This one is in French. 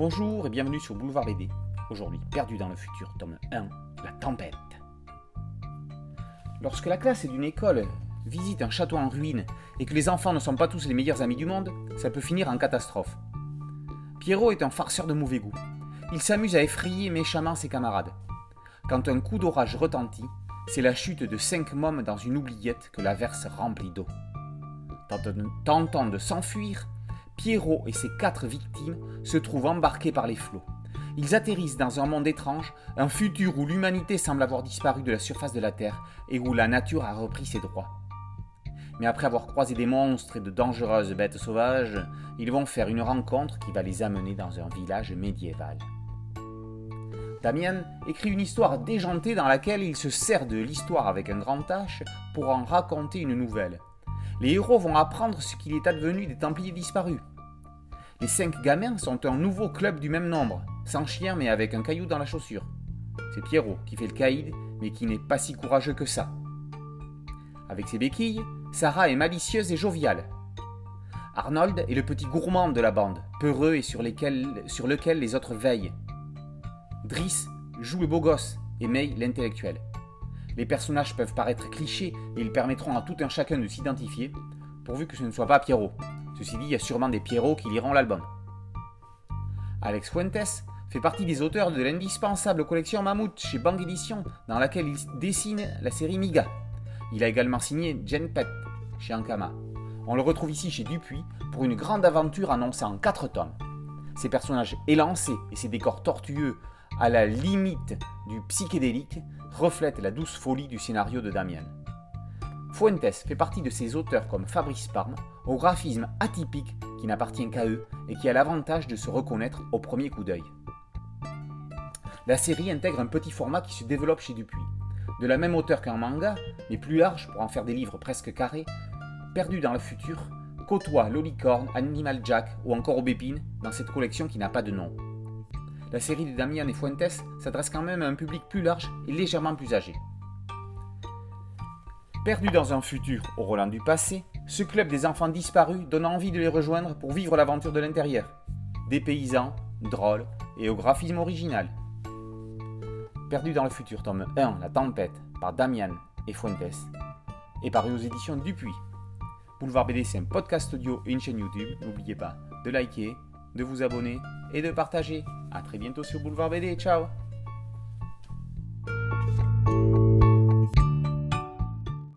Bonjour et bienvenue sur Boulevard BD. Aujourd'hui, Perdu dans le futur, tome 1, La tempête. Lorsque la classe d'une école visite un château en ruine et que les enfants ne sont pas tous les meilleurs amis du monde, ça peut finir en catastrophe. Pierrot est un farceur de mauvais goût. Il s'amuse à effrayer méchamment ses camarades. Quand un coup d'orage retentit, c'est la chute de cinq mômes dans une oubliette que l'averse remplit d'eau. Tentant de s'enfuir, Pierrot et ses quatre victimes se trouvent embarqués par les flots. Ils atterrissent dans un monde étrange, un futur où l'humanité semble avoir disparu de la surface de la Terre et où la nature a repris ses droits. Mais après avoir croisé des monstres et de dangereuses bêtes sauvages, ils vont faire une rencontre qui va les amener dans un village médiéval. Damien écrit une histoire déjantée dans laquelle il se sert de l'histoire avec un grand H pour en raconter une nouvelle. Les héros vont apprendre ce qu'il est advenu des Templiers disparus. Les cinq gamins sont un nouveau club du même nombre, sans chien mais avec un caillou dans la chaussure. C'est Pierrot qui fait le caïd, mais qui n'est pas si courageux que ça. Avec ses béquilles, Sarah est malicieuse et joviale. Arnold est le petit gourmand de la bande, peureux et sur, lequel les autres veillent. Driss joue le beau gosse et May l'intellectuel. Les personnages peuvent paraître clichés et ils permettront à tout un chacun de s'identifier, pourvu que ce ne soit pas Pierrot. Ceci dit, il y a sûrement des Pierrots qui liront l'album. Alex Fuentes fait partie des auteurs de l'indispensable collection Mammouth chez Bang Edition, dans laquelle il dessine la série Miga. Il a également signé Jen Pet chez Ankama. On le retrouve ici chez Dupuis pour une grande aventure annoncée en 4 tomes. Ses personnages élancés et ses décors tortueux à la limite du psychédélique, reflète la douce folie du scénario de Damien. Fuentes fait partie de ces auteurs comme Fabrice Parme, au graphisme atypique qui n'appartient qu'à eux et qui a l'avantage de se reconnaître au premier coup d'œil. La série intègre un petit format qui se développe chez Dupuis. De la même hauteur qu'un manga, mais plus large pour en faire des livres presque carrés, perdu dans le futur, côtoie Lolicorne, Animal Jack ou encore Aubépine dans cette collection qui n'a pas de nom la série de Damian et Fuentes s'adresse quand même à un public plus large et légèrement plus âgé. Perdu dans un futur au Roland du passé, ce club des enfants disparus donne envie de les rejoindre pour vivre l'aventure de l'intérieur. Des paysans, drôles et au graphisme original. Perdu dans le futur, tome 1, La Tempête, par Damian et Fuentes, est paru aux éditions Dupuis. Boulevard BD, c'est un podcast audio et une chaîne YouTube. N'oubliez pas de liker, de vous abonner et de partager. A très bientôt sur Boulevard BD. Ciao